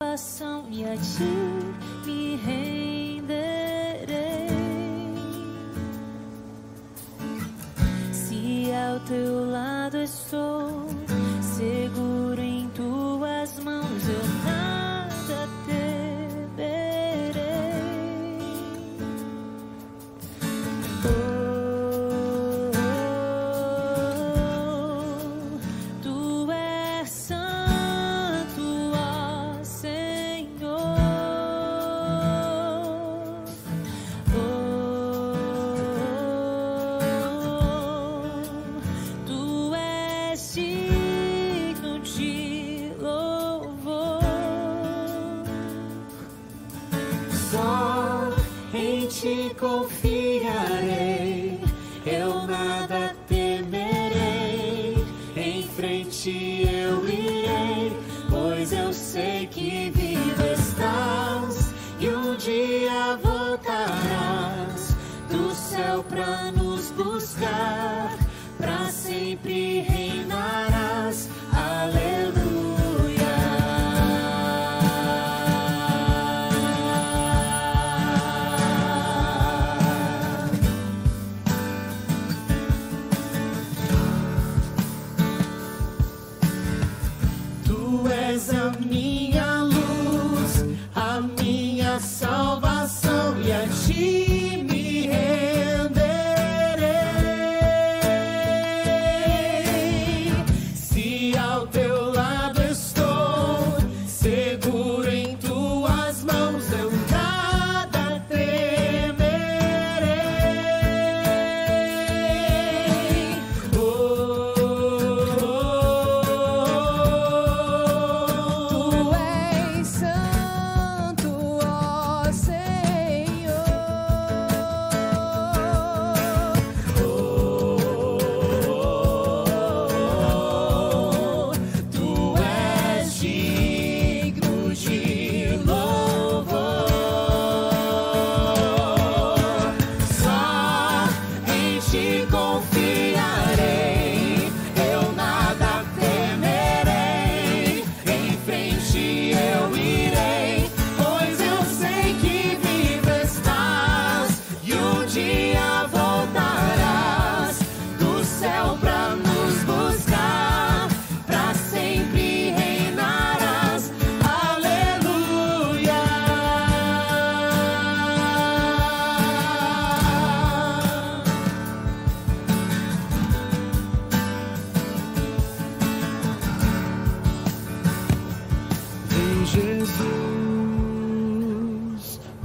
Passão e a ti me renderei. Se ao teu lado estou.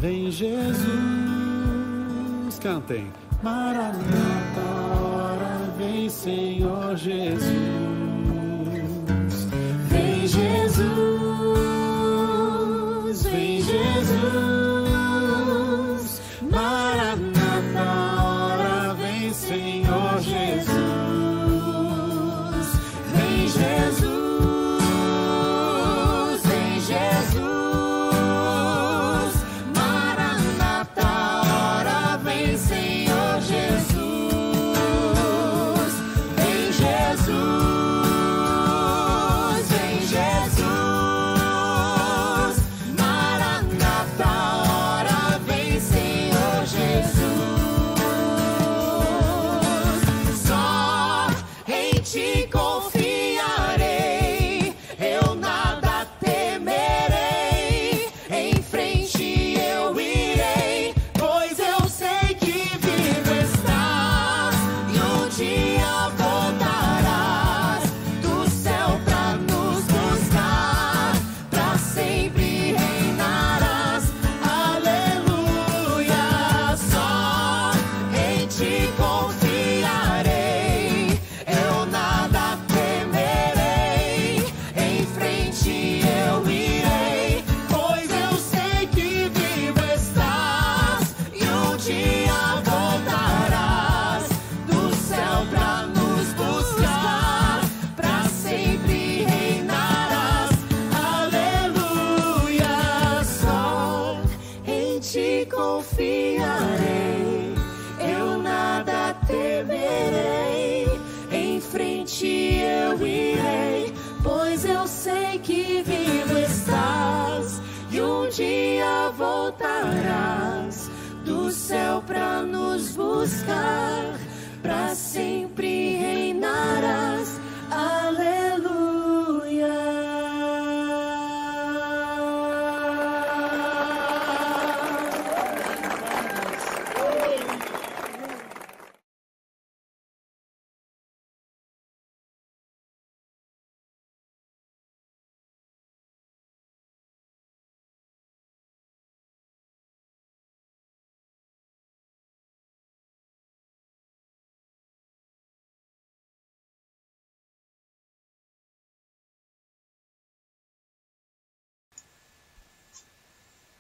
Vem Jesus, cantem. Maranata, hora vem Senhor Jesus. Céu pra nos buscar,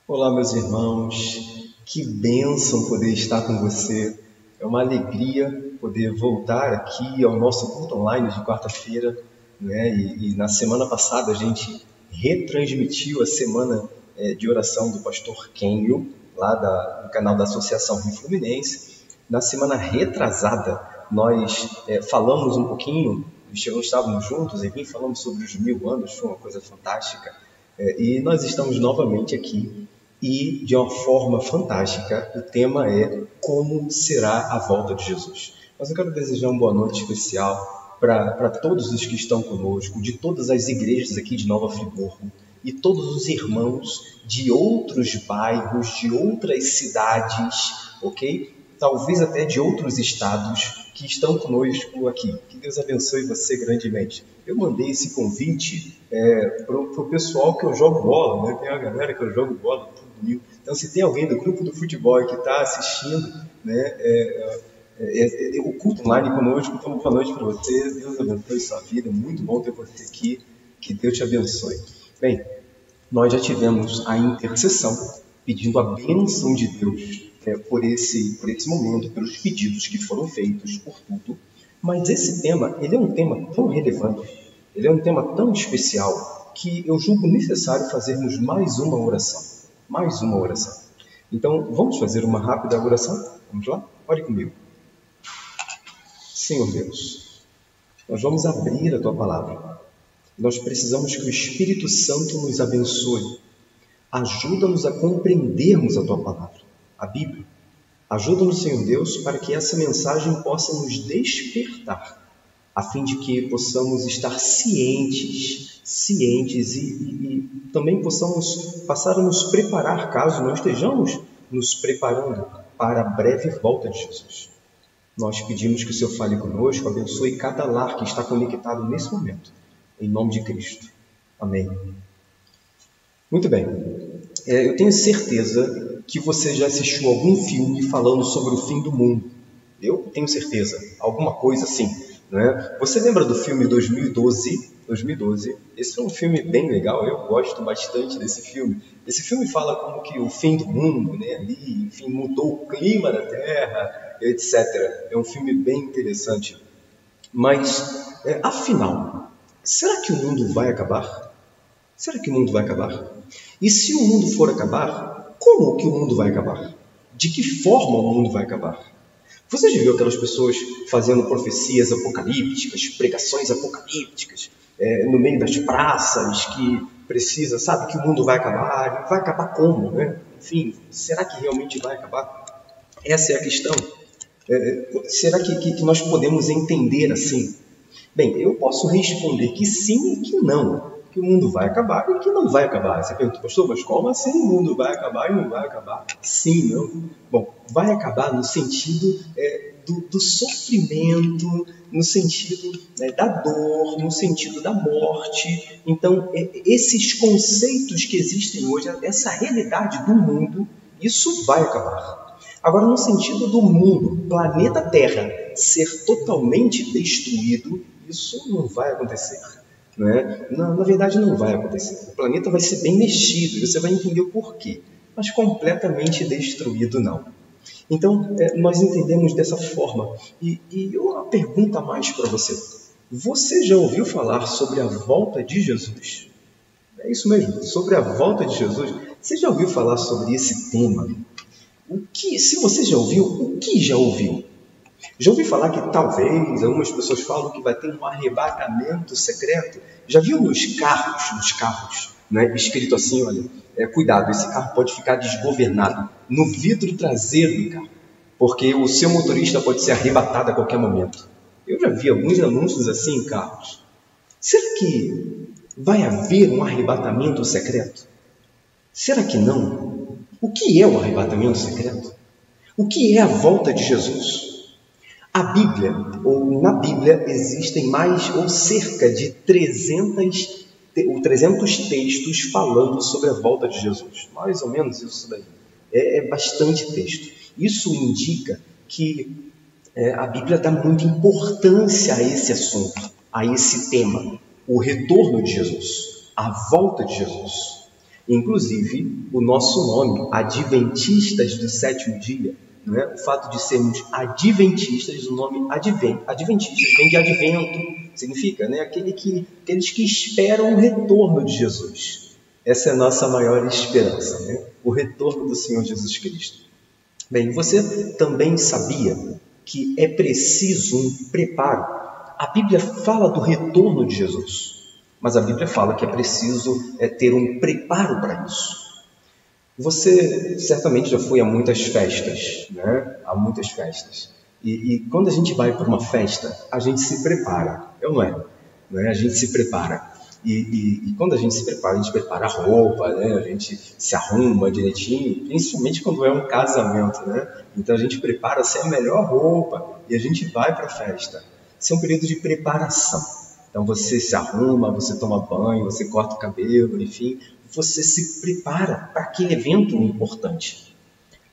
Olá, meus irmãos. Que bênção poder estar com você. É uma alegria poder voltar aqui ao nosso culto online de quarta-feira. Né? E, e na semana passada a gente retransmitiu a semana eh, de oração do pastor Kenio, lá da- canal da Associação Rio Fluminense. Na semana retrasada, nós eh, falamos um pouquinho, estávamos juntos, enfim, falamos sobre os mil anos, foi uma coisa fantástica. É, e nós estamos novamente aqui e, de uma forma fantástica, o tema é Como será a volta de Jesus? Mas eu quero desejar uma boa noite especial para todos os que estão conosco, de todas as igrejas aqui de Nova Friburgo e todos os irmãos de outros bairros, de outras cidades, ok? Talvez até de outros estados que estão conosco aqui. Que Deus abençoe você grandemente. Eu mandei esse convite para o pessoal que eu jogo bola, né? Tem uma galera que eu jogo bola domingo. Então, se tem alguém do grupo do futebol que está assistindo, né? é, é, é, é, o culto online conosco, então boa noite para você. Deus abençoe sua vida. Muito bom ter você aqui. Que Deus te abençoe. Bem, nós já tivemos a intercessão pedindo a bênção de Deus é, por, esse, por esse momento, pelos pedidos que foram feitos, por tudo. Mas esse tema, ele é um tema tão relevante, ele é um tema tão especial, que eu julgo necessário fazermos mais uma oração. Mais uma oração. Então, vamos fazer uma rápida oração? Vamos lá? Ore comigo. Senhor Deus, nós vamos abrir a Tua palavra. Nós precisamos que o Espírito Santo nos abençoe. Ajuda-nos a compreendermos a Tua palavra, a Bíblia. Ajuda-nos, Senhor Deus, para que essa mensagem possa nos despertar, a fim de que possamos estar cientes, cientes e, e- e também possamos passar a nos preparar, caso não estejamos nos preparando para a breve volta de Jesus. Nós pedimos que o Senhor fale conosco, abençoe cada lar que está conectado nesse momento. Em nome de Cristo. Amém. Muito bem. É, eu tenho certeza que você já assistiu algum filme falando sobre o fim do mundo. Eu tenho certeza. Alguma coisa assim. Né? Você lembra do filme 2012? 2012. Esse é um filme bem legal. Eu gosto bastante desse filme. Esse filme fala como que o fim do mundo, né? Ali, enfim, mudou o clima da Terra, etc. É um filme bem interessante. Mas, é, afinal, será que o mundo vai acabar? Será que o mundo vai acabar? E se o mundo for acabar, como que o mundo vai acabar? De que forma o mundo vai acabar? Você já viu aquelas pessoas fazendo profecias apocalípticas, pregações apocalípticas, é, no meio das praças, que precisa, sabe, que o mundo vai acabar? Vai acabar como, né? Enfim, será que realmente vai acabar? Essa é a questão. É, será que, que, que nós podemos entender assim? Bem, eu posso responder que sim e que não. Que o mundo vai acabar e que não vai acabar. Você pergunta, pastor, mas como assim o mundo vai acabar e não vai acabar? Sim, não. Bom, vai acabar no sentido é, do, do sofrimento, no sentido né, da dor, no sentido da morte. Então, é, esses conceitos que existem hoje, essa realidade do mundo, isso vai acabar. Agora, no sentido do mundo, planeta Terra, ser totalmente destruído, isso não vai acontecer. Né? Na, na verdade, não vai acontecer. O planeta vai ser bem mexido e você vai entender o porquê. Mas completamente destruído, não. Então, é, nós entendemos dessa forma. E, e uma pergunta mais para você. Você já ouviu falar sobre a volta de Jesus? É isso mesmo, sobre a volta de Jesus. Você já ouviu falar sobre esse tema? O que, se você já ouviu, o que já ouviu? Já ouvi falar que talvez algumas pessoas falam que vai ter um arrebatamento secreto. Já viu nos carros, nos carros, né, escrito assim, olha, é, cuidado, esse carro pode ficar desgovernado no vidro traseiro do carro, porque o seu motorista pode ser arrebatado a qualquer momento. Eu já vi alguns anúncios assim em carros. Será que vai haver um arrebatamento secreto? Será que não? O que é o arrebatamento secreto? O que é a volta de Jesus? A Bíblia, ou na Bíblia, existem mais ou cerca de 300, 300 textos falando sobre a volta de Jesus. Mais ou menos isso daí. É, é bastante texto. Isso indica que é, a Bíblia dá muita importância a esse assunto, a esse tema, o retorno de Jesus, a volta de Jesus. Inclusive, o nosso nome, Adventistas do Sétimo Dia, né? o fato de sermos adventistas, o nome advent, adventistas vem de advento, significa né? Aquele que, aqueles que esperam o retorno de Jesus. Essa é a nossa maior esperança, né? o retorno do Senhor Jesus Cristo. Bem, você também sabia que é preciso um preparo. A Bíblia fala do retorno de Jesus. Mas a Bíblia fala que é preciso é, ter um preparo para isso. Você certamente já foi a muitas festas, né? A muitas festas. E, e quando a gente vai para uma festa, a gente se prepara, não é? Não é? A gente se prepara. E, e, e, quando a gente se prepara, a gente prepara a roupa, né? a gente se arruma direitinho, principalmente quando é um casamento. Né? Então a gente prepara-se a melhor roupa e a gente vai para a festa. Isso é um período de preparação. Então você se arruma, você toma banho, você corta o cabelo, enfim, você se prepara para aquele evento importante.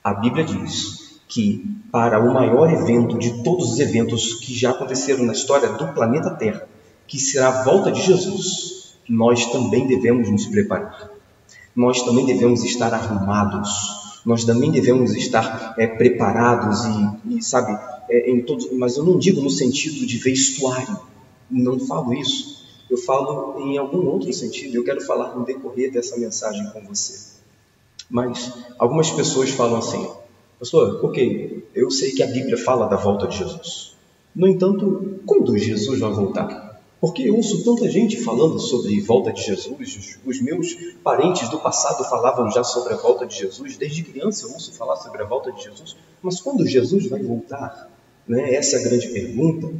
A Bíblia diz que para o maior evento de todos os eventos que já aconteceram na história do planeta Terra, que será a volta de Jesus, nós também devemos nos preparar. Nós também devemos estar arrumados. Nós também devemos estar é, preparados e, e sabe, é, em todos. Mas eu não digo no sentido de vestuário não falo isso. Eu falo em algum outro sentido. Eu quero falar no decorrer dessa mensagem com você. Mas algumas pessoas falam assim: Pastor, ok, eu sei que a Bíblia fala da volta de Jesus. No entanto, quando Jesus vai voltar? Porque eu ouço tanta gente falando sobre volta de Jesus. Os meus parentes do passado falavam já sobre a volta de Jesus. Desde criança eu ouço falar sobre a volta de Jesus. Mas quando Jesus vai voltar? Né? Essa é a grande pergunta.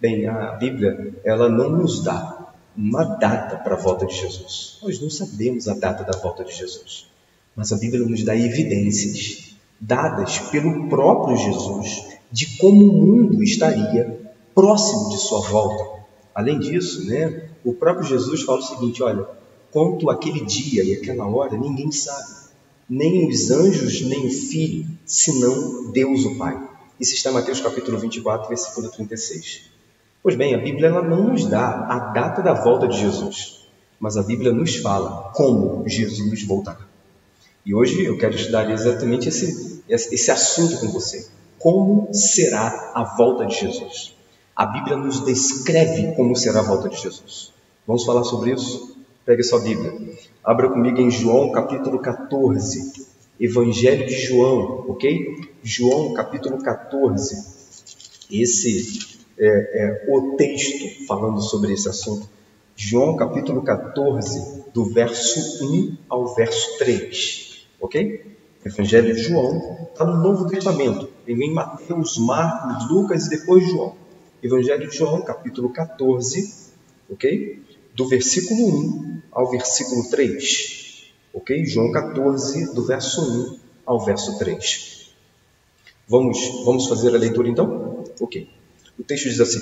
Bem, a Bíblia, ela não nos dá uma data para a volta de Jesus. Nós não sabemos a data da volta de Jesus. Mas a Bíblia nos dá evidências dadas pelo próprio Jesus de como o mundo estaria próximo de sua volta. Além disso, né, o próprio Jesus fala o seguinte: olha, quanto aquele dia e aquela hora, ninguém sabe, nem os anjos, nem o filho, senão Deus o Pai. Isso está em Mateus capítulo 24, versículo 36. Pois bem, a Bíblia ela não nos dá a data da volta de Jesus, mas a Bíblia nos fala como Jesus voltará. E hoje eu quero estudar exatamente esse, esse assunto com você. Como será a volta de Jesus? A Bíblia nos descreve como será a volta de Jesus. Vamos falar sobre isso? Pegue sua Bíblia. Abra comigo em João capítulo 14. Evangelho de João, ok? João capítulo 14. Esse é, é, o texto falando sobre esse assunto. João capítulo 14, do verso 1 ao verso 3. Ok? Evangelho de João está no Novo Testamento. Ele vem Mateus, Marcos, Lucas e depois João. Evangelho de João, capítulo 14, ok? Do versículo 1 ao versículo 3. Ok? João 14, do verso 1 ao verso 3. Vamos, vamos fazer a leitura então? Ok. O texto diz assim: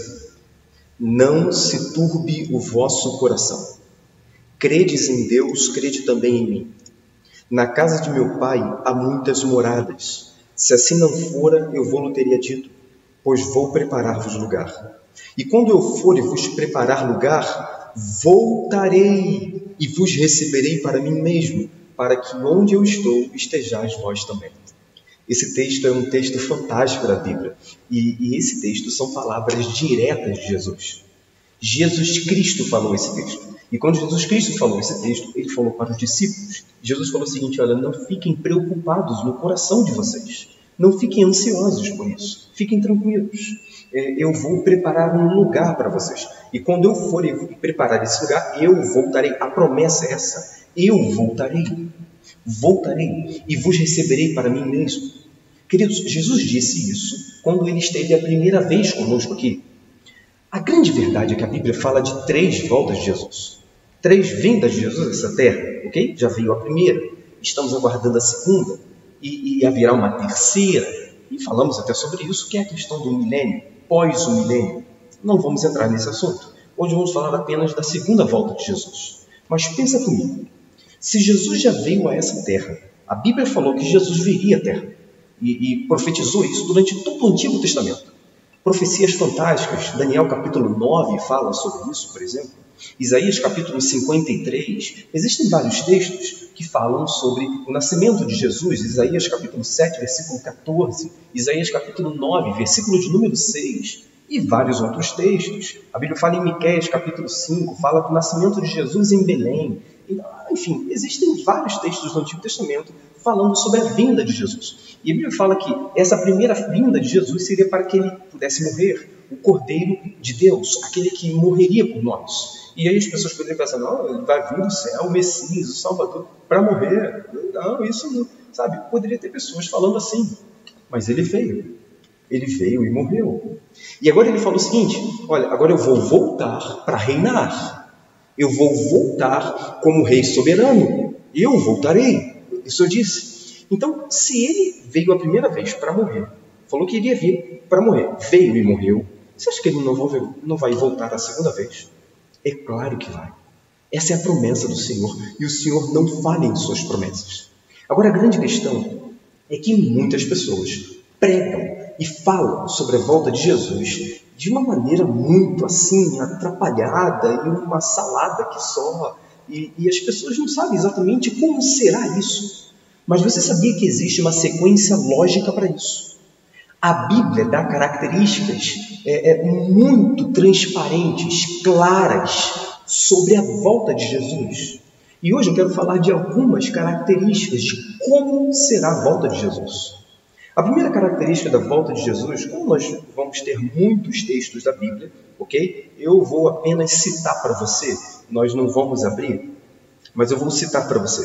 Não se turbe o vosso coração. Credes em Deus, crede também em mim. Na casa de meu pai há muitas moradas. Se assim não fora, eu vou-lo teria dito, pois vou preparar-vos lugar. E quando eu for e vos preparar lugar, voltarei e vos receberei para mim mesmo, para que onde eu estou estejais vós também. Esse texto é um texto fantástico da Bíblia. E, e, esse texto são palavras diretas de Jesus. Jesus Cristo falou esse texto. E quando Jesus Cristo falou esse texto, ele falou para os discípulos. Jesus falou o seguinte: Olha, não fiquem preocupados no coração de vocês. Não fiquem ansiosos por isso. Fiquem tranquilos. É, eu vou preparar um lugar para vocês. E quando eu for preparar esse lugar, eu voltarei. A promessa é essa Eu voltarei, voltarei e vos receberei para mim mesmo. Queridos, Jesus disse isso quando ele esteve a primeira vez conosco aqui. A grande verdade é que a Bíblia fala de três voltas de Jesus. Três vindas de Jesus a essa terra, ok? Já veio a primeira, estamos aguardando a segunda e, e haverá uma terceira. E falamos até sobre isso, que é a questão do milênio, pós o milênio. Não vamos entrar nesse assunto. Hoje vamos falar apenas da segunda volta de Jesus. Mas pensa comigo, se Jesus já veio a essa terra, a Bíblia falou que Jesus viria à terra e, e profetizou isso durante todo o Antigo Testamento. Profecias fantásticas, Daniel capítulo 9 fala sobre isso, por exemplo. Isaías capítulo 53, existem vários textos que falam sobre o nascimento de Jesus. Isaías capítulo 7, versículo 14, Isaías capítulo 9, versículo de número 6 e vários outros textos. A Bíblia fala em Miqueias capítulo 5, fala do nascimento de Jesus em Belém. Enfim, existem vários textos do Antigo Testamento falando sobre a vinda de Jesus. E a Bíblia fala que essa primeira vinda de Jesus seria para que ele pudesse morrer, o Cordeiro de Deus, aquele que morreria por nós. E aí as pessoas poderiam pensar, não, ele vai vir do céu, o Messias, o Salvador, para morrer. Não, isso não, sabe? Poderia ter pessoas falando assim, mas ele veio. Ele veio e morreu. E agora ele fala o seguinte: olha, agora eu vou voltar para reinar. Eu vou voltar como rei soberano. Eu voltarei. Isso eu disse. Então, se ele veio a primeira vez para morrer, falou que iria vir para morrer, veio e morreu, você acha que ele não vai, voltar a segunda vez? É claro que vai. Essa é a promessa do Senhor e o Senhor não falha em suas promessas. Agora, a grande questão é que muitas pessoas pregam e falam sobre a volta de Jesus de uma maneira muito assim, atrapalhada e uma salada que só. E, e as pessoas não sabem exatamente como será isso. Mas você sabia que existe uma sequência lógica para isso? A Bíblia dá características é, é, muito transparentes, claras, sobre a volta de Jesus. E hoje eu quero falar de algumas características de como será a volta de Jesus. A primeira característica da volta de Jesus, como nós vamos ter muitos textos da Bíblia, ok? Eu vou apenas citar para você, nós não vamos abrir, mas eu vou citar para você.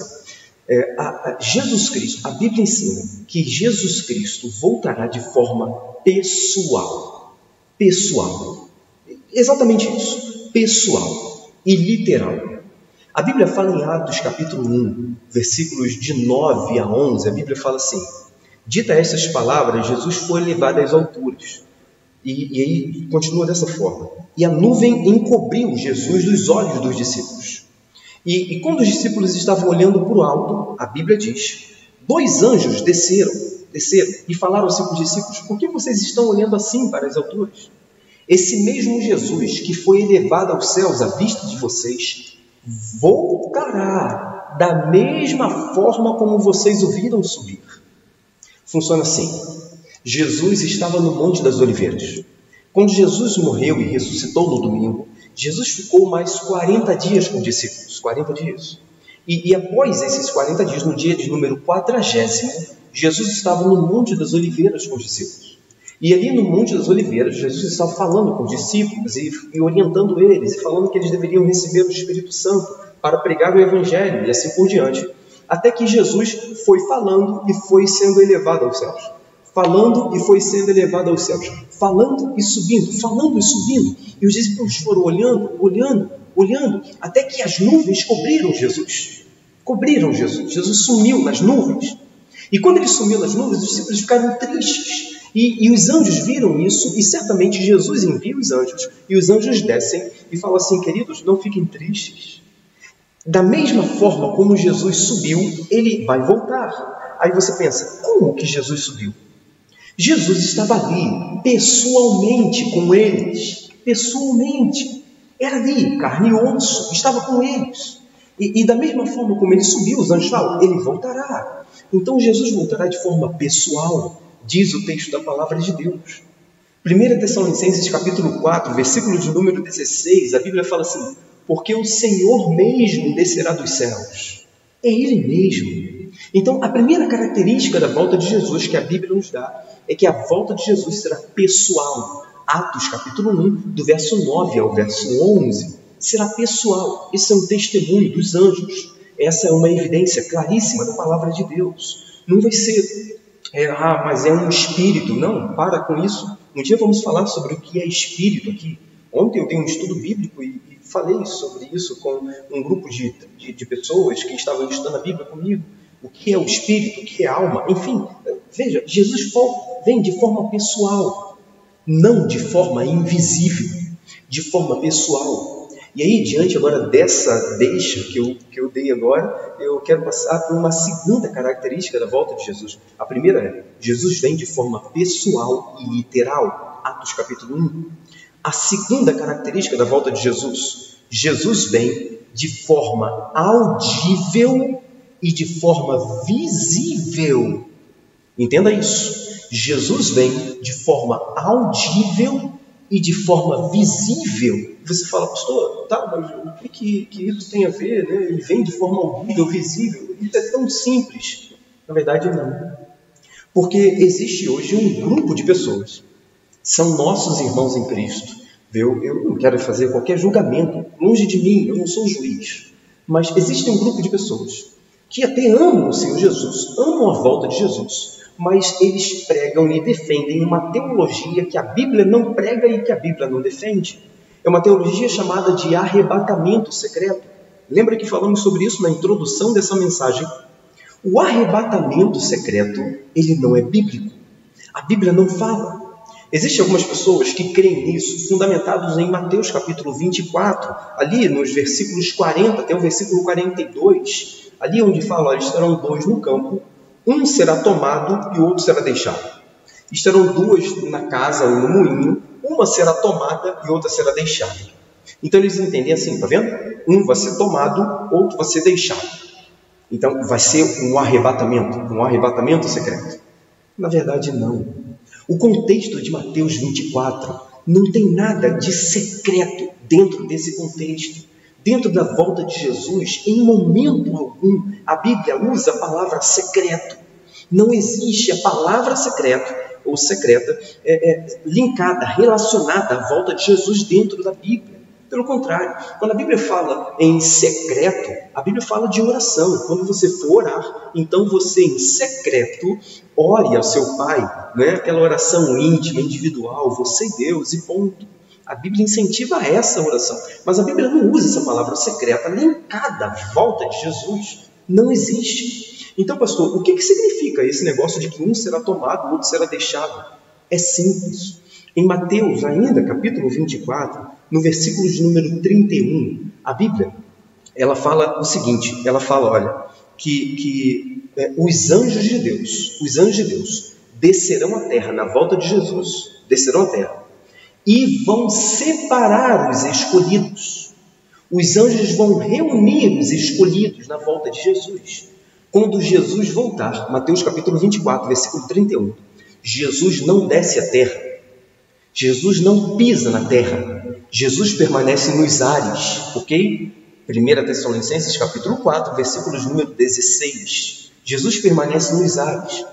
É, a, a Jesus Cristo, a Bíblia ensina que Jesus Cristo voltará de forma pessoal. Pessoal. Exatamente isso. Pessoal e literal. A Bíblia fala em Atos capítulo 1, versículos de 9 a 11, a Bíblia fala assim: Dita essas palavras, Jesus foi levado às alturas. E, e aí continua dessa forma. E a nuvem encobriu Jesus dos olhos dos discípulos. E, e quando os discípulos estavam olhando para o alto, a Bíblia diz: dois anjos desceram, desceram e falaram assim com os discípulos: Por que vocês estão olhando assim para as alturas? Esse mesmo Jesus que foi elevado aos céus à vista de vocês voltará da mesma forma como vocês o viram subir. Funciona assim: Jesus estava no Monte das Oliveiras. Quando Jesus morreu e ressuscitou no domingo, Jesus ficou mais 40 dias com os discípulos 40 dias. E, e após esses 40 dias, no dia de número 40, Jesus estava no Monte das Oliveiras com os discípulos. E ali no Monte das Oliveiras, Jesus estava falando com os discípulos e, e orientando eles, e falando que eles deveriam receber o Espírito Santo para pregar o Evangelho e assim por diante até que Jesus foi falando e foi sendo elevado aos céus. Falando e foi sendo elevado aos céus. Falando e subindo, falando e subindo. E os discípulos foram olhando, olhando, olhando, até que as nuvens cobriram Jesus. Cobriram Jesus. Jesus sumiu nas nuvens. E quando ele sumiu nas nuvens, os discípulos ficaram tristes. E, e, os anjos viram isso, e certamente Jesus envia os anjos, e os anjos descem e falam assim: queridos, não fiquem tristes. Da mesma forma como Jesus subiu, ele vai voltar. Aí você pensa, como que Jesus subiu? Jesus estava ali, pessoalmente com eles. Pessoalmente. Era ali, carne e osso, estava com eles. E, e da mesma forma como ele subiu, os anjos falam, ele voltará. Então Jesus voltará de forma pessoal, diz o texto da palavra de Deus. 1 Tessalonicenses capítulo 4, versículo de número 16, a Bíblia fala assim: porque o Senhor mesmo descerá dos céus. É Ele mesmo. Então, a primeira característica da volta de Jesus que a Bíblia nos dá é que a volta de Jesus será pessoal. Atos capítulo 1, do verso 9 ao verso 11, será pessoal. Esse é um testemunho dos anjos. Essa é uma evidência claríssima da palavra de Deus. Não vai ser, é, ah, mas é um espírito. Não, para com isso. Um dia vamos falar sobre o que é espírito aqui. Ontem eu dei um estudo bíblico e, e falei sobre isso com um grupo de, de, de, pessoas que estavam estudando a Bíblia comigo. O que é o espírito, o que é alma. Enfim, veja, Jesus vem de forma pessoal, não de forma invisível, de forma pessoal. E aí, diante agora dessa deixa que eu, que eu dei agora, eu quero passar por uma segunda característica da volta de Jesus. A primeira é, Jesus vem de forma pessoal e literal. Atos capítulo 1. A segunda característica da volta de Jesus, Jesus vem de forma audível e de forma visível. Entenda isso. Jesus vem de forma audível e de forma visível. Você fala, pastor, tá, mas o que, que, isso tem a ver? Né? Ele vem de forma audível, visível. Isso é tão simples. Na verdade, não. Porque existe hoje um grupo de pessoas, são nossos irmãos em Cristo. Eu, eu não quero fazer qualquer julgamento, longe de mim, eu não sou juiz. Mas existe um grupo de pessoas que até amam o Senhor Jesus, amam a volta de Jesus, mas eles pregam e defendem uma teologia que a Bíblia não prega e que a Bíblia não defende. É uma teologia chamada de arrebatamento secreto. Lembra que falamos sobre isso na introdução dessa mensagem? O arrebatamento secreto, ele não é bíblico. A Bíblia não fala. Existem algumas pessoas que creem nisso, fundamentados em Mateus capítulo 24, ali nos versículos 40 até o versículo 42, ali onde fala, estarão dois no campo, um será tomado e o outro será deixado. Estarão duas na casa ou no moinho, uma será tomada e outra será deixada. Então eles entendem assim, tá vendo? Um vai ser tomado, outro vai ser deixado. Então vai ser um arrebatamento, um arrebatamento secreto. Na verdade, não. O contexto de Mateus 24 não tem nada de secreto dentro desse contexto. Dentro da volta de Jesus, em momento algum, a Bíblia usa a palavra secreto. Não existe a palavra secreto ou secreta é, é, linkada, relacionada à volta de Jesus dentro da Bíblia. Pelo contrário, quando a Bíblia fala em secreto, a Bíblia fala de oração. Quando você for orar, então você em secreto ore ao seu Pai, né? aquela oração íntima, individual, você e Deus, e ponto. A Bíblia incentiva essa oração, mas a Bíblia não usa essa palavra secreta linkada à volta de Jesus. Não existe. Então, pastor, o que, que significa esse negócio de que um será tomado, o outro será deixado? É simples. Em Mateus, ainda, capítulo 24, no versículo de número 31, a Bíblia, ela fala o seguinte, ela fala, olha, que, que é, os anjos de Deus, os anjos de Deus, descerão à terra na volta de Jesus, descerão à terra, e vão separar os escolhidos. Os anjos vão reunir os escolhidos na volta de Jesus. Quando Jesus voltar, Mateus capítulo 24, versículo 31, Jesus não desce à terra. Jesus não pisa na terra. Jesus permanece nos ares, ok? 1 Tessalonicenses capítulo 4, versículos número 16. Jesus permanece nos ares.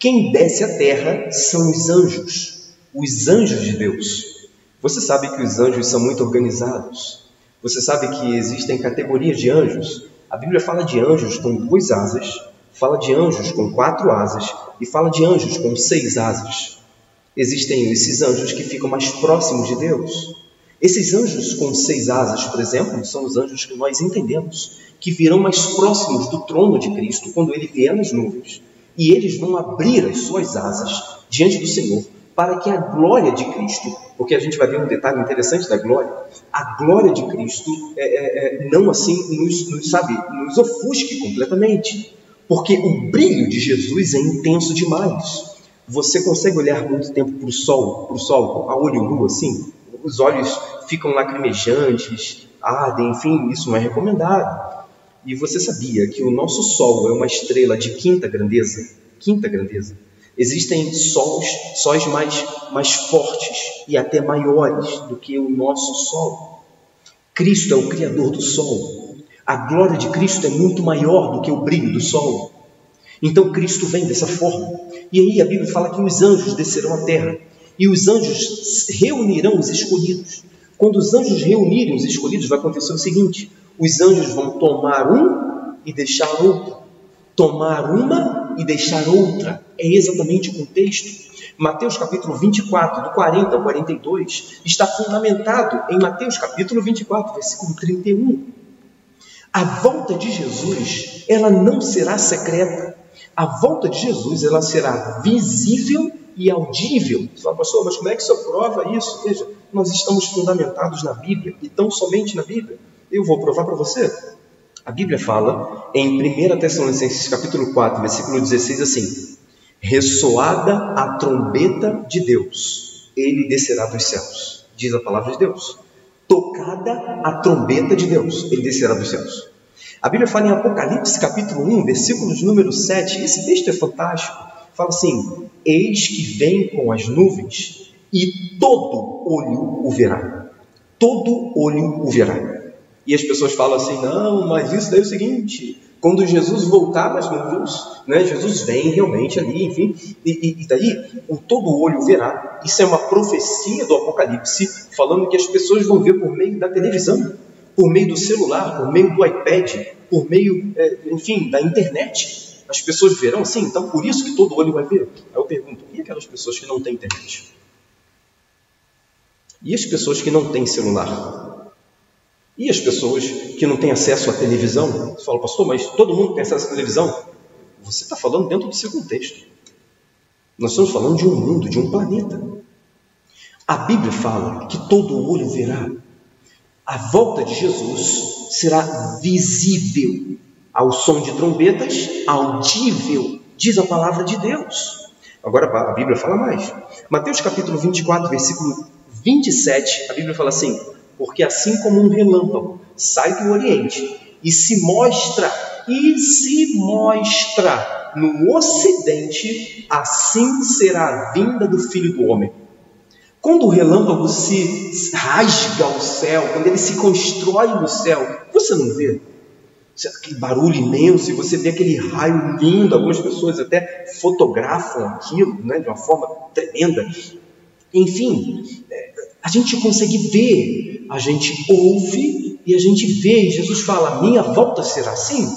Quem desce à terra são os anjos, os anjos de Deus. Você sabe que os anjos são muito organizados. Você sabe que existem categorias de anjos. A Bíblia fala de anjos com duas asas, fala de anjos com quatro asas e fala de anjos com seis asas. Existem esses anjos que ficam mais próximos de Deus. Esses anjos com seis asas, por exemplo, são os anjos que nós entendemos, que virão mais próximos do trono de Cristo quando ele vier nas nuvens. E eles vão abrir as suas asas diante do Senhor para que a glória de Cristo, porque a gente vai ver um detalhe interessante da glória, a glória de Cristo é, é, é, não assim nos, nos, sabe, nos ofusque completamente, porque o brilho de Jesus é intenso demais. Você consegue olhar muito tempo para o sol, para o sol a olho nu assim? Os olhos ficam lacrimejantes, ardem, enfim, isso não é recomendado. E você sabia que o nosso sol é uma estrela de quinta grandeza? Quinta grandeza. Existem sóis, sóis mais, mais fortes e até maiores do que o nosso sol. Cristo é o Criador do sol. A glória de Cristo é muito maior do que o brilho do sol. Então Cristo vem dessa forma. E aí a Bíblia fala que os anjos descerão à terra e os anjos reunirão os escolhidos. Quando os anjos reunirem os escolhidos, vai acontecer o seguinte: os anjos vão tomar um e deixar outra. Tomar uma e deixar outra. É exatamente o contexto. Mateus capítulo 24, do 40 ao 42, está fundamentado em Mateus capítulo 24, versículo 31. A volta de Jesus, ela não será secreta. A volta de Jesus, ela será visível e audível. Você fala, pastor, mas como é que isso prova isso? Veja, nós estamos fundamentados na Bíblia e tão somente na Bíblia. Eu vou provar para você. A Bíblia fala em 1 Tessalonicenses capítulo 4, versículo 16 assim: Ressoada a trombeta de Deus, ele descerá dos céus. Diz a palavra de Deus. Tocada a trombeta de Deus, ele descerá dos céus. A Bíblia fala em Apocalipse capítulo 1, versículos número 7. Esse texto é fantástico. Fala assim: Eis que vem com as nuvens, e todo olho o verá. Todo olho o verá. E as pessoas falam assim: não, mas isso daí é o seguinte. Quando Jesus voltar das nuvens, né, Jesus vem realmente ali, enfim, e, e, daí o todo olho verá. Isso é uma profecia do Apocalipse, falando que as pessoas vão ver por meio da televisão, por meio do celular, por meio do iPad, por meio, é, enfim, da internet. As pessoas verão assim, então por isso que todo olho vai ver. Aí eu pergunto: e aquelas pessoas que não têm internet? E as pessoas que não têm celular? E as pessoas que não têm acesso à televisão? Você fala, pastor, mas todo mundo tem acesso à televisão? Você está falando dentro do seu contexto. Nós estamos falando de um mundo, de um planeta. A Bíblia fala que todo olho verá. A volta de Jesus será visível ao som de trombetas, audível, diz a palavra de Deus. Agora a Bíblia fala mais. Mateus capítulo 24, versículo 27, a Bíblia fala assim: porque assim como um relâmpago sai do Oriente e se mostra, e se mostra no Ocidente, assim será a vinda do Filho do Homem. Quando o relâmpago se rasga o céu, quando ele se constrói no céu, você não vê aquele barulho imenso e você vê aquele raio lindo. Algumas pessoas até fotografam aquilo né, de uma forma tremenda. Enfim, é, a gente consegue ver, a gente ouve e a gente vê. Jesus fala: Minha volta será assim.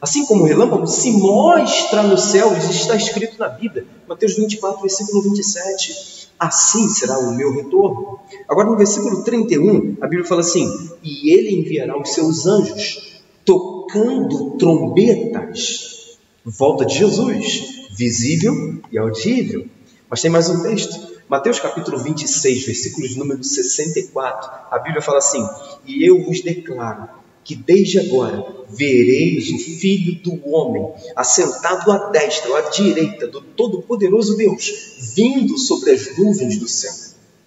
Assim como o relâmpago se mostra no céu, isso está escrito na Bíblia, Mateus 24, versículo 27. Assim será o meu retorno. Agora, no versículo 31, a Bíblia fala assim: E ele enviará os seus anjos, tocando trombetas. Volta de Jesus, visível e audível. Mas tem mais um texto. Mateus capítulo 26, versículos número 64, a Bíblia fala assim: E eu vos declaro que desde agora vereis o Filho do Homem assentado à destra à direita do Todo-Poderoso Deus, vindo sobre as nuvens do céu.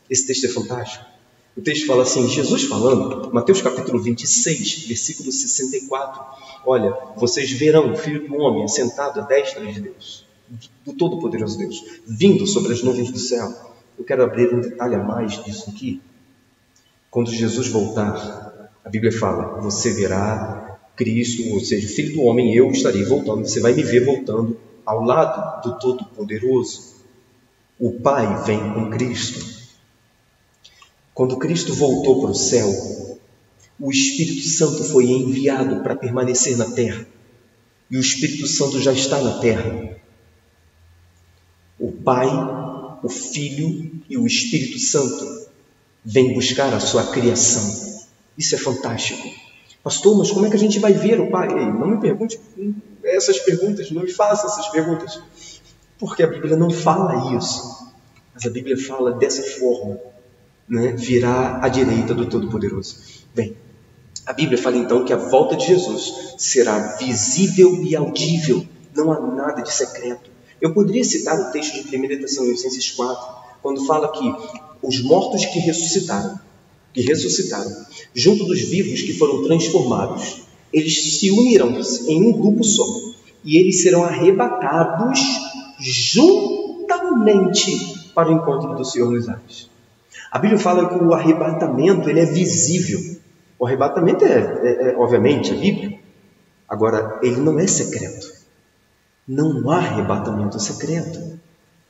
Esse texto é fantástico. O texto fala assim: Jesus falando, Mateus capítulo 26, versículo 64. Olha, vocês verão o Filho do Homem assentado à destra de Deus do Todo-Poderoso Deus, vindo sobre as nuvens do céu. Eu quero abrir um detalhe a mais disso aqui. Quando Jesus voltar, a Bíblia fala: você verá Cristo, ou seja, o Filho do Homem, eu estarei voltando. Você vai me ver voltando ao lado do Todo-Poderoso. O Pai vem com Cristo. Quando Cristo voltou para o céu, o Espírito Santo foi enviado para permanecer na terra. E o Espírito Santo já está na terra. O Pai, o Filho e o Espírito Santo vêm buscar a sua criação. Isso é fantástico. Pastor, mas como é que a gente vai ver o Pai? Ei, não me pergunte essas perguntas, não me faça essas perguntas. Porque a Bíblia não fala isso. Mas a Bíblia fala dessa forma. Né? Virá à direita do Todo-Poderoso. Bem, a Bíblia fala então que a volta de Jesus será visível e audível. Não há nada de secreto. Eu poderia citar o texto de 1 Tessalonicenses 4, quando fala que os mortos que ressuscitaram, que ressuscitaram, junto dos vivos que foram transformados, eles se unirão em um grupo só e eles serão arrebatados juntamente para o encontro do Senhor nos ares. A Bíblia fala que o arrebatamento ele é visível. O arrebatamento é, é, é obviamente, a Bíblia. Agora, ele não é secreto. Não há arrebatamento secreto.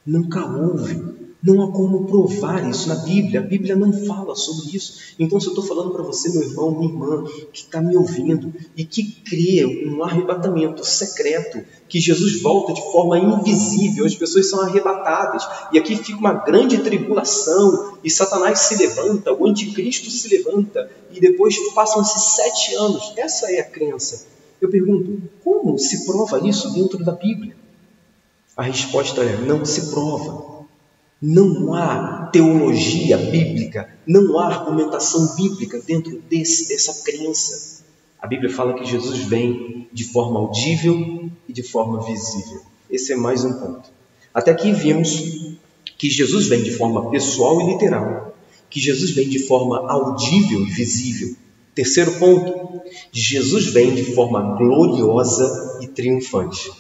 Nunca houve. Não há como provar isso na Bíblia. A Bíblia não fala sobre isso. Então, se eu estou falando para você, meu irmão, minha irmã, que está me ouvindo e que crê um arrebatamento secreto, que Jesus volta de forma invisível, as pessoas são arrebatadas, e aqui fica uma grande tribulação, e Satanás se levanta, o anticristo se levanta, e depois passam-se sete anos. Essa é a crença. Eu pergunto, como se prova isso dentro da Bíblia? A resposta é: não se prova. Não há teologia bíblica, não há argumentação bíblica dentro desse, dessa crença. A Bíblia fala que Jesus vem de forma audível e de forma visível. Esse é mais um ponto. Até aqui vimos que Jesus vem de forma pessoal e literal, que Jesus vem de forma audível e visível. Terceiro ponto, Jesus vem de forma gloriosa e triunfante.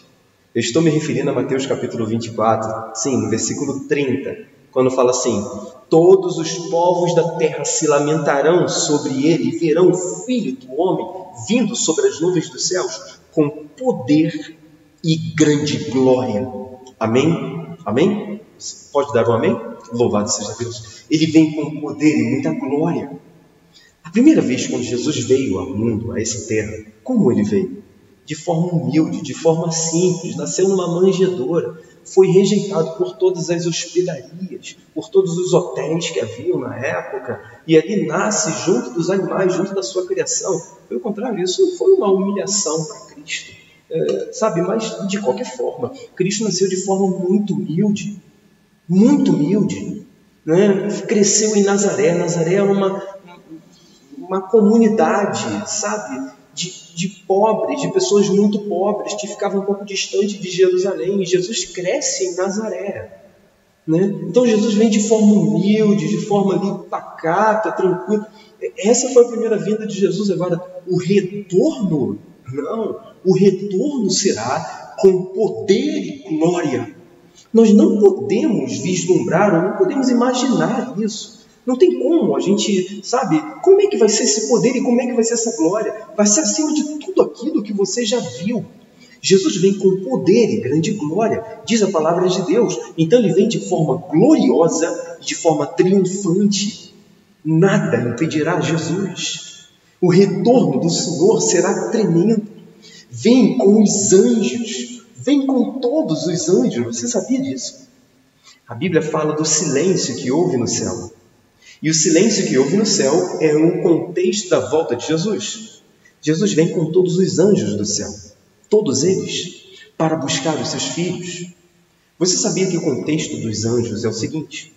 Eu estou me referindo a Mateus capítulo 24, sim, no versículo 30, quando fala assim: Todos os povos da terra se lamentarão sobre ele e verão o Filho do Homem vindo sobre as nuvens dos céus com poder e grande glória. Amém? Amém? Pode dar um amém? Louvado seja Deus. Ele vem com poder e muita glória. A primeira vez quando Jesus veio ao mundo, a essa terra, como ele veio? De forma humilde, de forma simples, nasceu numa manjedoura, foi rejeitado por todas as hospedarias, por todos os hotéis que haviam na época, e ali nasce junto dos animais, junto da sua criação. Pelo contrário, isso foi uma humilhação para Cristo. É, sabe, mas de qualquer forma, Cristo nasceu de forma muito humilde, muito humilde. Né? Cresceu em Nazaré. Nazaré é uma, uma comunidade, sabe? De, de pobres, de pessoas muito pobres que ficavam um pouco distante de Jerusalém. E Jesus cresce em Nazaré. Né? Então Jesus vem de forma humilde, de forma ali pacata, tranquila. Essa foi a primeira vinda de Jesus. Agora, o retorno, não, o retorno será com poder e glória. Nós não podemos vislumbrar ou não podemos imaginar isso. Não tem como a gente, sabe, como é que vai ser esse poder e como é que vai ser essa glória? Vai ser acima de tudo aquilo que você já viu. Jesus vem com poder e grande glória, diz a palavra de Deus. Então ele vem de forma gloriosa, de forma triunfante. Nada impedirá Jesus. O retorno do Senhor será tremendo. Vem com os anjos, vem com todos os anjos. Você sabia disso? A Bíblia fala do silêncio que houve no céu. E o silêncio que houve no céu é um contexto da volta de Jesus. Jesus vem com todos os anjos do céu, todos eles, para buscar os seus filhos. Você sabia que o contexto dos anjos é o seguinte: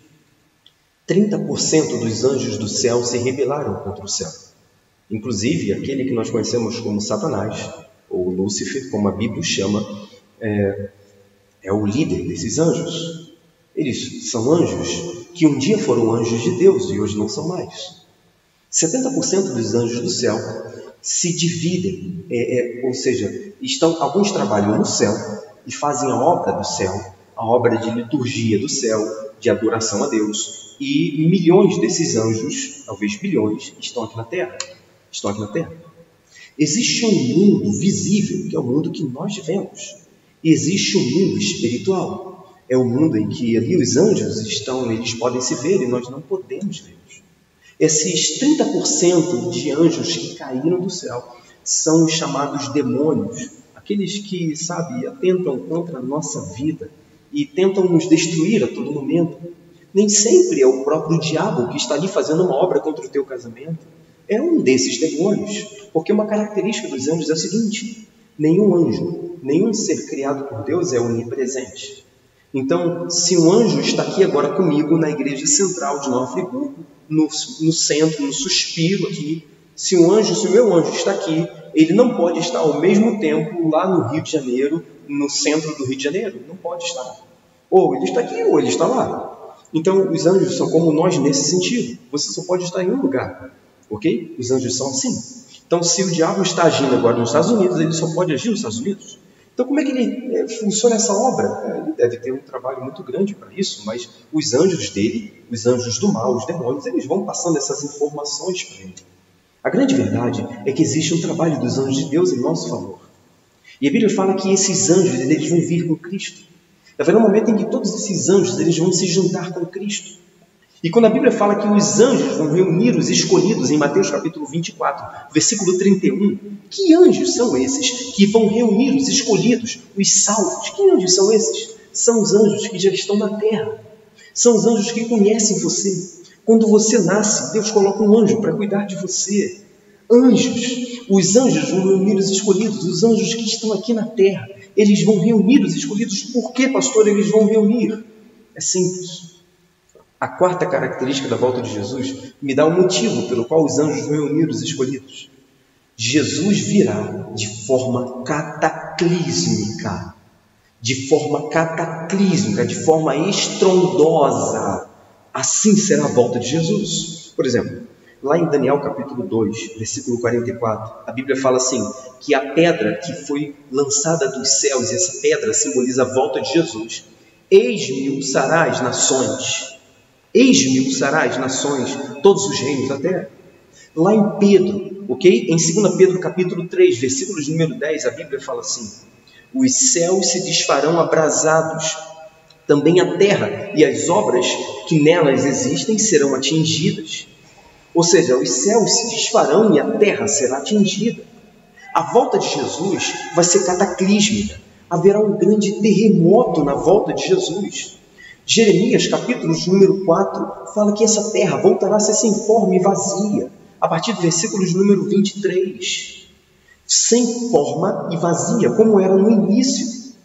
30% dos anjos do céu se rebelaram contra o céu. Inclusive, aquele que nós conhecemos como Satanás, ou Lúcifer, como a Bíblia chama, é, é o líder desses anjos. Eles são anjos que um dia foram anjos de Deus e hoje não são mais. 70% dos anjos do céu se dividem, é, é, ou seja, estão alguns trabalham no céu e fazem a obra do céu, a obra de liturgia do céu, de adoração a Deus, e milhões desses anjos, talvez bilhões, estão aqui na Terra. Estão aqui na Terra. Existe um mundo visível, que é o mundo que nós vemos. Existe um mundo espiritual, é o mundo em que ali os anjos estão, eles podem se ver e nós não podemos vê-los. Esses 30% de anjos que caíram do céu são os chamados demônios, aqueles que, sabe, atentam contra a nossa vida e tentam nos destruir a todo momento. Nem sempre é o próprio diabo que está ali fazendo uma obra contra o teu casamento. É um desses demônios, porque uma característica dos anjos é a seguinte: nenhum anjo, nenhum ser criado por Deus é onipresente. Então, se um anjo está aqui agora comigo na igreja central de Nova Friburgo, no, no centro, no suspiro aqui, se um anjo, se o meu anjo está aqui, ele não pode estar ao mesmo tempo lá no Rio de Janeiro, no centro do Rio de Janeiro. Não pode estar. Ou ele está aqui ou ele está lá. Então, os anjos são como nós nesse sentido. Você só pode estar em um lugar. Ok? Os anjos são assim. Então, se o diabo está agindo agora nos Estados Unidos, ele só pode agir nos Estados Unidos. Então, como é que ele é, funciona essa obra? É, ele deve ter um trabalho muito grande para isso, mas os anjos dele, os anjos do mal, os demônios, eles vão passando essas informações para ele. A grande verdade é que existe um trabalho dos anjos de Deus em nosso favor. E a Bíblia fala que esses anjos eles vão vir com Cristo. Haverá um momento em que todos esses anjos eles vão se juntar com Cristo. E quando a Bíblia fala que os anjos vão reunir os escolhidos, em Mateus capítulo 24, versículo 31, que anjos são esses que vão reunir os escolhidos, os salvos? Que anjos são esses? São os anjos que já estão na terra. São os anjos que conhecem você. Quando você nasce, Deus coloca um anjo para cuidar de você. Anjos, os anjos vão reunir os escolhidos, os anjos que estão aqui na terra. Eles vão reunir os escolhidos. Por que, pastor, eles vão reunir? É simples a quarta característica da volta de Jesus me dá o motivo pelo qual os anjos vão reunir os escolhidos. Jesus virá de forma cataclísmica, de forma cataclísmica, de forma estrondosa. Assim será a volta de Jesus. Por exemplo, lá em Daniel capítulo 2, versículo 44, a Bíblia fala assim: que a pedra que foi lançada dos céus, e essa pedra simboliza a volta de Jesus, esmiuçará as nações Esmiuçará as nações, todos os reinos da terra. Lá em Pedro, ok? Em 2 Pedro capítulo 3, versículos número 10, a Bíblia fala assim: Os céus se desfarão abrasados, também a terra e as obras que nelas existem serão atingidas. Ou seja, os céus se desfarão e a terra será atingida. A volta de Jesus vai ser cataclísmica. Haverá um grande terremoto na volta de Jesus. Jeremias, capítulo número 4, fala que essa terra voltará a ser sem forma e vazia, a partir do versículo número 23. Sem forma e vazia, como era no início.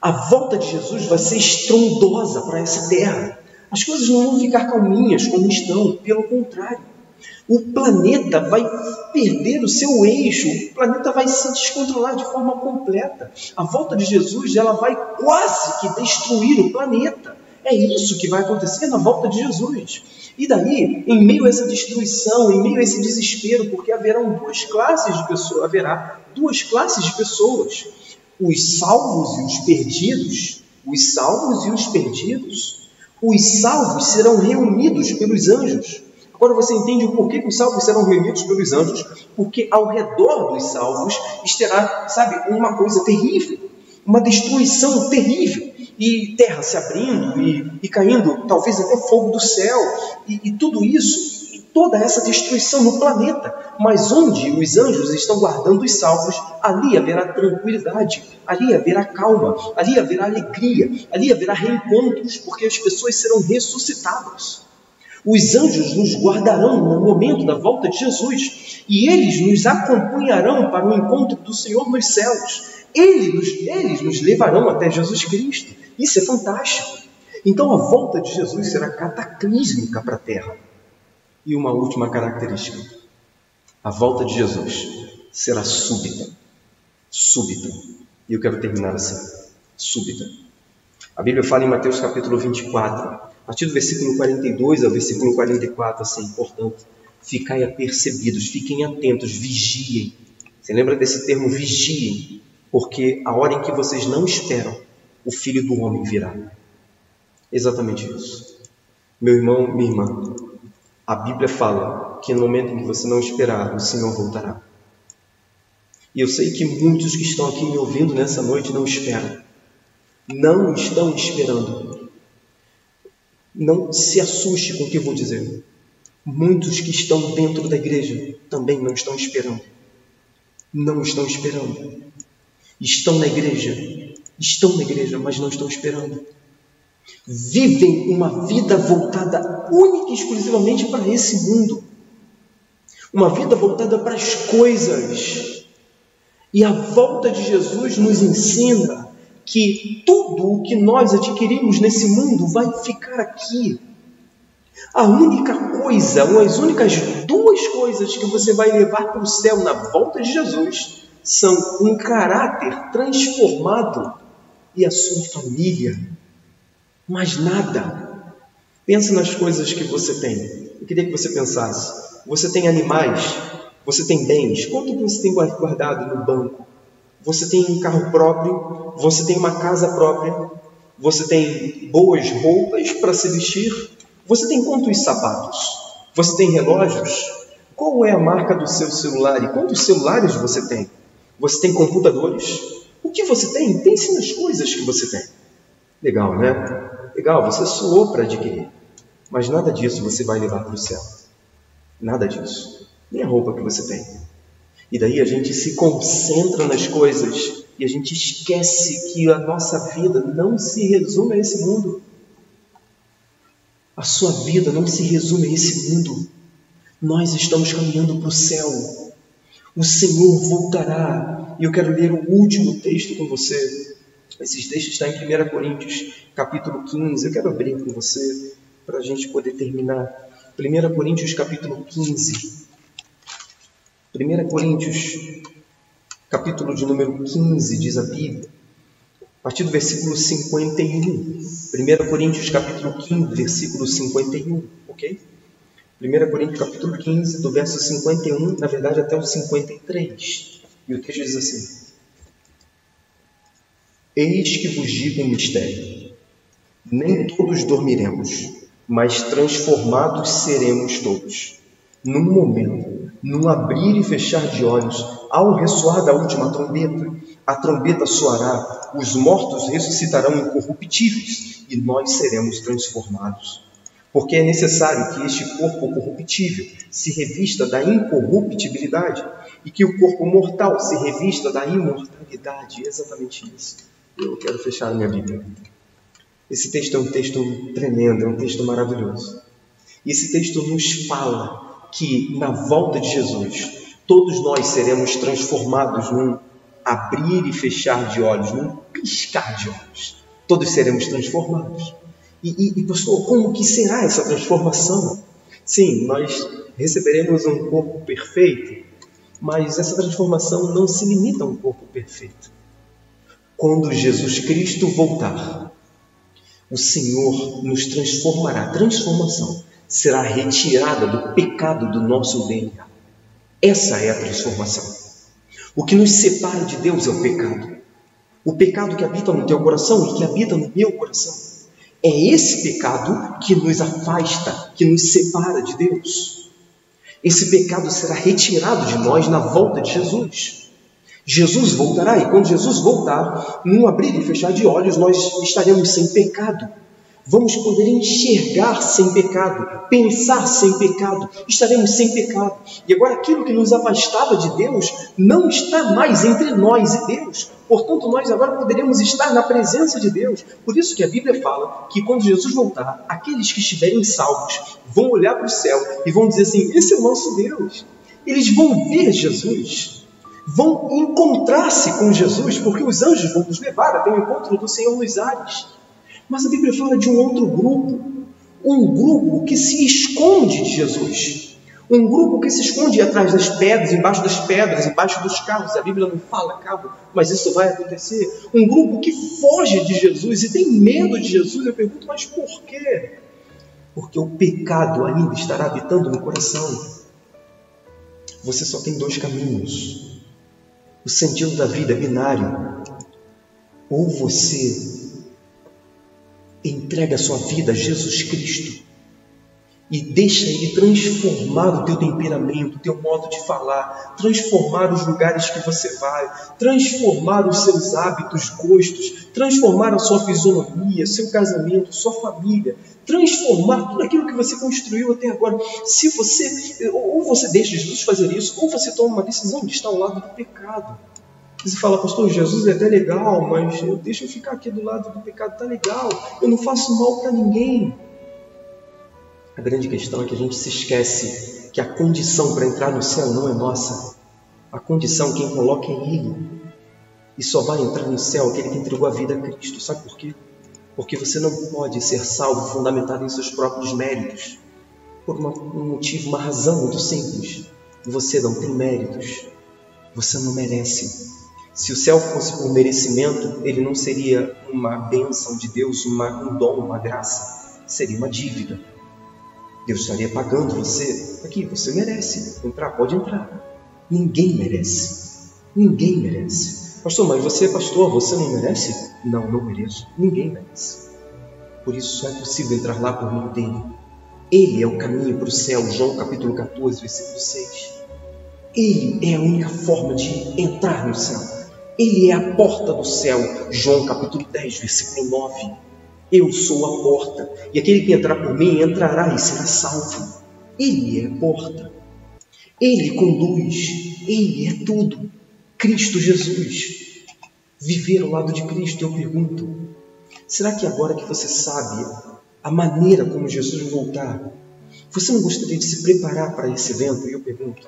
A volta de Jesus vai ser estrondosa para essa terra. As coisas não vão ficar calminhas como estão, pelo contrário. O planeta vai perder o seu eixo, o planeta vai se descontrolar de forma completa. A volta de Jesus ela vai quase que destruir o planeta. É isso que vai acontecer na volta de Jesus. E daí, em meio a essa destruição, em meio a esse desespero, porque haverão duas classes de pessoas, haverá duas classes de pessoas: os salvos e os perdidos. Os salvos e os perdidos. Os salvos serão reunidos pelos anjos. Agora você entende o porquê que os salvos serão reunidos pelos anjos? Porque ao redor dos salvos estará, sabe, uma coisa terrível, uma destruição terrível e terra se abrindo e, e caindo, talvez até fogo do céu, e, e tudo isso, e toda essa destruição no planeta. Mas onde os anjos estão guardando os salvos, ali haverá tranquilidade, ali haverá calma, ali haverá alegria, ali haverá reencontros, porque as pessoas serão ressuscitadas. Os anjos nos guardarão no momento da volta de Jesus e eles nos acompanharão para o encontro do Senhor nos céus. Eles eles nos levarão até Jesus Cristo. Isso é fantástico. Então a volta de Jesus será cataclísmica para a terra. E uma última característica: a volta de Jesus será súbita. Súbita. E eu quero terminar assim: súbita. A Bíblia fala em Mateus capítulo 24, a partir do versículo 42 ao versículo 44, assim, portanto, ficai apercebidos, fiquem atentos, vigiem. Você lembra desse termo vigiem? Porque a hora em que vocês não esperam, o Filho do Homem virá. Exatamente isso. Meu irmão, minha irmã, a Bíblia fala que no momento em que você não esperar, o Senhor voltará. E eu sei que muitos que estão aqui me ouvindo nessa noite não esperam. Não estão esperando. Não se assuste com o que eu vou dizer. Muitos que estão dentro da igreja também não estão esperando. Não estão esperando. Estão na igreja, estão na igreja, mas não estão esperando. Vivem uma vida voltada única e exclusivamente para esse mundo. Uma vida voltada para as coisas. E a volta de Jesus nos ensina que tudo o que nós adquirimos nesse mundo vai ficar aqui. A única coisa, ou as únicas duas coisas que você vai levar para o céu na volta de Jesus são um caráter transformado e a sua família. Mais nada. Pensa nas coisas que você tem. Eu queria que você pensasse. Você tem animais, você tem bens. Quanto você tem guardado no banco? Você tem um carro próprio, você tem uma casa própria, você tem boas roupas para se vestir, você tem quantos sapatos? Você tem relógios? Qual é a marca do seu celular e quantos celulares você tem? Você tem computadores? Que você tem? Pense nas coisas que você tem. Legal, né? Legal, você suou para adquirir. Mas nada disso você vai levar para o céu. Nada disso. Nem a roupa que você tem. E daí a gente se concentra nas coisas e a gente esquece que a nossa vida não se resume a esse mundo. A sua vida não se resume a esse mundo. Nós estamos caminhando para o céu. O Senhor voltará. E eu quero ler o último texto com você. Esse texto está em 1 Coríntios, capítulo 15. Eu quero abrir com você para a gente poder terminar. 1 Coríntios, capítulo 15. 1 Coríntios, capítulo de número 15, diz a Bíblia, a partir do versículo 51. 1 Coríntios, capítulo 15, versículo 51, ok? 1 Coríntios, capítulo 15, do verso 51, na verdade até o 53. E o texto diz assim: Eis que vos digo um mistério. Nem todos dormiremos, mas transformados seremos todos. Num momento, num abrir e fechar de olhos, ao ressoar da última trombeta, a trombeta soará, os mortos ressuscitarão incorruptíveis e nós seremos transformados. Porque é necessário que este corpo corruptível se revista da incorruptibilidade e que o corpo mortal se revista da imortalidade. É exatamente isso eu quero fechar a minha Bíblia. Esse texto é um texto tremendo, é um texto maravilhoso. E esse texto nos fala que na volta de Jesus, todos nós seremos transformados num abrir e fechar de olhos, num piscar de olhos. Todos seremos transformados. E, e, e pastor, como que será essa transformação? Sim, nós receberemos um corpo perfeito, mas essa transformação não se limita a um corpo perfeito. Quando Jesus Cristo voltar, o Senhor nos transformará. Transformação será retirada do pecado do nosso DNA. Essa é a transformação. O que nos separa de Deus é o pecado. O pecado que habita no teu coração e que habita no meu coração. É esse pecado que nos afasta, que nos separa de Deus. Esse pecado será retirado de nós na volta de Jesus. Jesus voltará e quando Jesus voltar, num abrir e fechar de olhos, nós estaremos sem pecado. Vamos poder enxergar sem pecado, pensar sem pecado, estaremos sem pecado. E agora aquilo que nos afastava de Deus não está mais entre nós e Deus. Portanto, nós agora poderemos estar na presença de Deus. Por isso que a Bíblia fala que quando Jesus voltar, aqueles que estiverem salvos vão olhar para o céu e vão dizer assim: esse é o nosso Deus. Eles vão ver Jesus vão encontrar-se com Jesus, porque os anjos vão nos levar até o encontro do Senhor nos ares. Mas a Bíblia fala de um outro grupo, um grupo que se esconde de Jesus, um grupo que se esconde atrás das pedras, embaixo das pedras, embaixo dos carros. A Bíblia não fala carro, mas isso vai acontecer. Um grupo que foge de Jesus e tem medo de Jesus. Eu pergunto, mas por quê? Porque o pecado ainda estará habitando no coração. Você só tem dois caminhos o sentido da vida é binário. Ou você entrega a sua vida a Jesus Cristo e deixa Ele transformar o teu temperamento, o teu modo de falar, transformar os lugares que você vai, transformar os seus hábitos, gostos, transformar a sua fisionomia, seu casamento, sua família, transformar tudo aquilo que você construiu até agora. Se você ou você deixa Jesus fazer isso, ou você toma uma decisão de estar ao lado do pecado. Você fala, pastor, Jesus é até legal, mas deixa eu ficar aqui do lado do pecado, tá legal. Eu não faço mal para ninguém. A grande questão é que a gente se esquece que a condição para entrar no céu não é nossa. A condição quem coloca é Ele. E só vai entrar no céu aquele que entregou a vida a Cristo. Sabe por quê? Porque você não pode ser salvo fundamentado em seus próprios méritos. Por uma, um motivo, uma razão muito simples. Você não tem méritos. Você não merece. Se o céu fosse por merecimento, ele não seria uma bênção de Deus, uma, um dom, uma graça. Seria uma dívida. Deus estaria pagando você. Aqui, você merece entrar, pode entrar. Ninguém merece. Ninguém merece. Pastor, mas você é pastor, você não merece? Não, não mereço. Ninguém merece. Por isso só é possível entrar lá por meio dele. Ele é o caminho para o céu, João capítulo 14, versículo 6. Ele é a única forma de entrar no céu. Ele é a porta do céu, João capítulo 10, versículo 9. Eu sou a porta, e aquele que entrar por mim entrará e será salvo. Ele é a porta. Ele conduz, ele é tudo. Cristo Jesus. Viver ao lado de Cristo, eu pergunto: será que agora que você sabe a maneira como Jesus voltar, você não gostaria de se preparar para esse evento? Eu pergunto: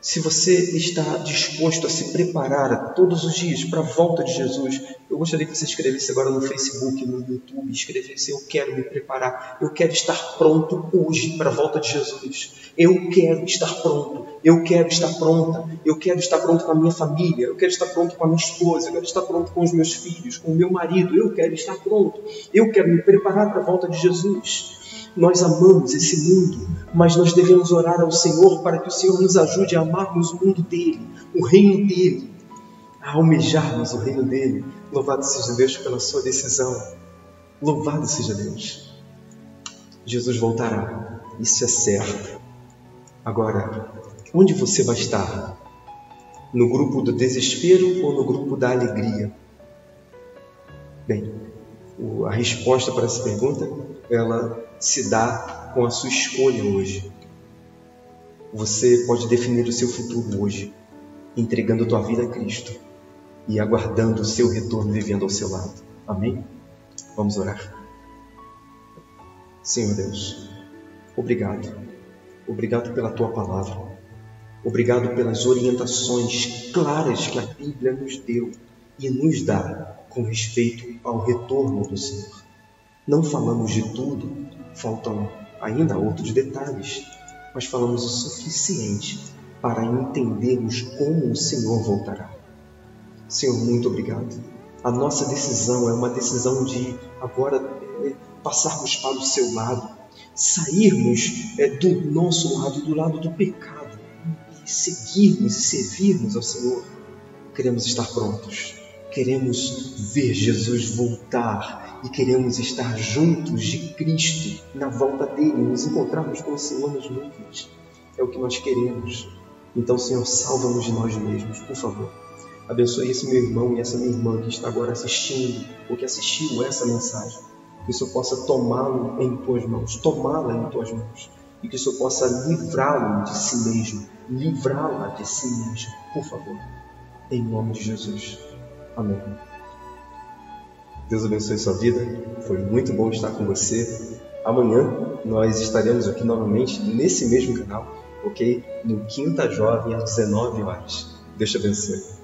se você está disposto a se preparar todos os dias para a volta de Jesus, eu gostaria que você escrevesse agora no Facebook, no YouTube, escrevesse: Eu quero me preparar, eu quero estar pronto hoje para a volta de Jesus. Eu quero estar pronto, eu quero estar pronta, eu quero estar pronto com a minha família, eu quero estar pronto com a minha esposa, eu quero estar pronto com os meus filhos, com o meu marido, eu quero estar pronto, eu quero me preparar para a volta de Jesus. Nós amamos esse mundo, mas nós devemos orar ao Senhor para que o Senhor nos ajude a amarmos o mundo dele, o reino dele, a almejarmos o reino dele. Louvado seja Deus pela sua decisão. Louvado seja Deus. Jesus voltará, isso é certo. Agora, onde você vai estar? No grupo do desespero ou no grupo da alegria? Bem, a resposta para essa pergunta, ela se dá com a sua escolha hoje. Você pode definir o seu futuro hoje, entregando a tua vida a Cristo e aguardando o seu retorno vivendo ao seu lado. Amém? Vamos orar. Senhor Deus, obrigado. Obrigado pela tua palavra. Obrigado pelas orientações claras que a Bíblia nos deu e nos dá com respeito ao retorno do Senhor. Não falamos de tudo, faltam ainda outros detalhes, mas falamos o suficiente para entendermos como o Senhor voltará. Senhor, muito obrigado. A nossa decisão é uma decisão de agora é, passarmos para o seu lado, sairmos é, do nosso lado, do lado do pecado, e seguirmos e servirmos ao Senhor. Queremos estar prontos, queremos ver Jesus voltar e queremos estar juntos de Cristo na volta dele, nos encontrarmos com o Senhor nas nuvens. É o que nós queremos. Então, Senhor, salva-nos de nós mesmos, por favor. Abençoe esse meu irmão e essa minha irmã que está agora assistindo ou que assistiu essa mensagem. Que o Senhor possa tomá-lo em tuas mãos, tomá-la em tuas mãos. E que o Senhor possa livrá-lo de si mesmo, livrá-la de si mesmo, por favor. Em nome de Jesus. Amém. Deus abençoe sua vida. Foi muito bom estar com você. Amanhã nós estaremos aqui novamente nesse mesmo canal, ok? No Quinta Jovem às 19 horas. Deus te abençoe.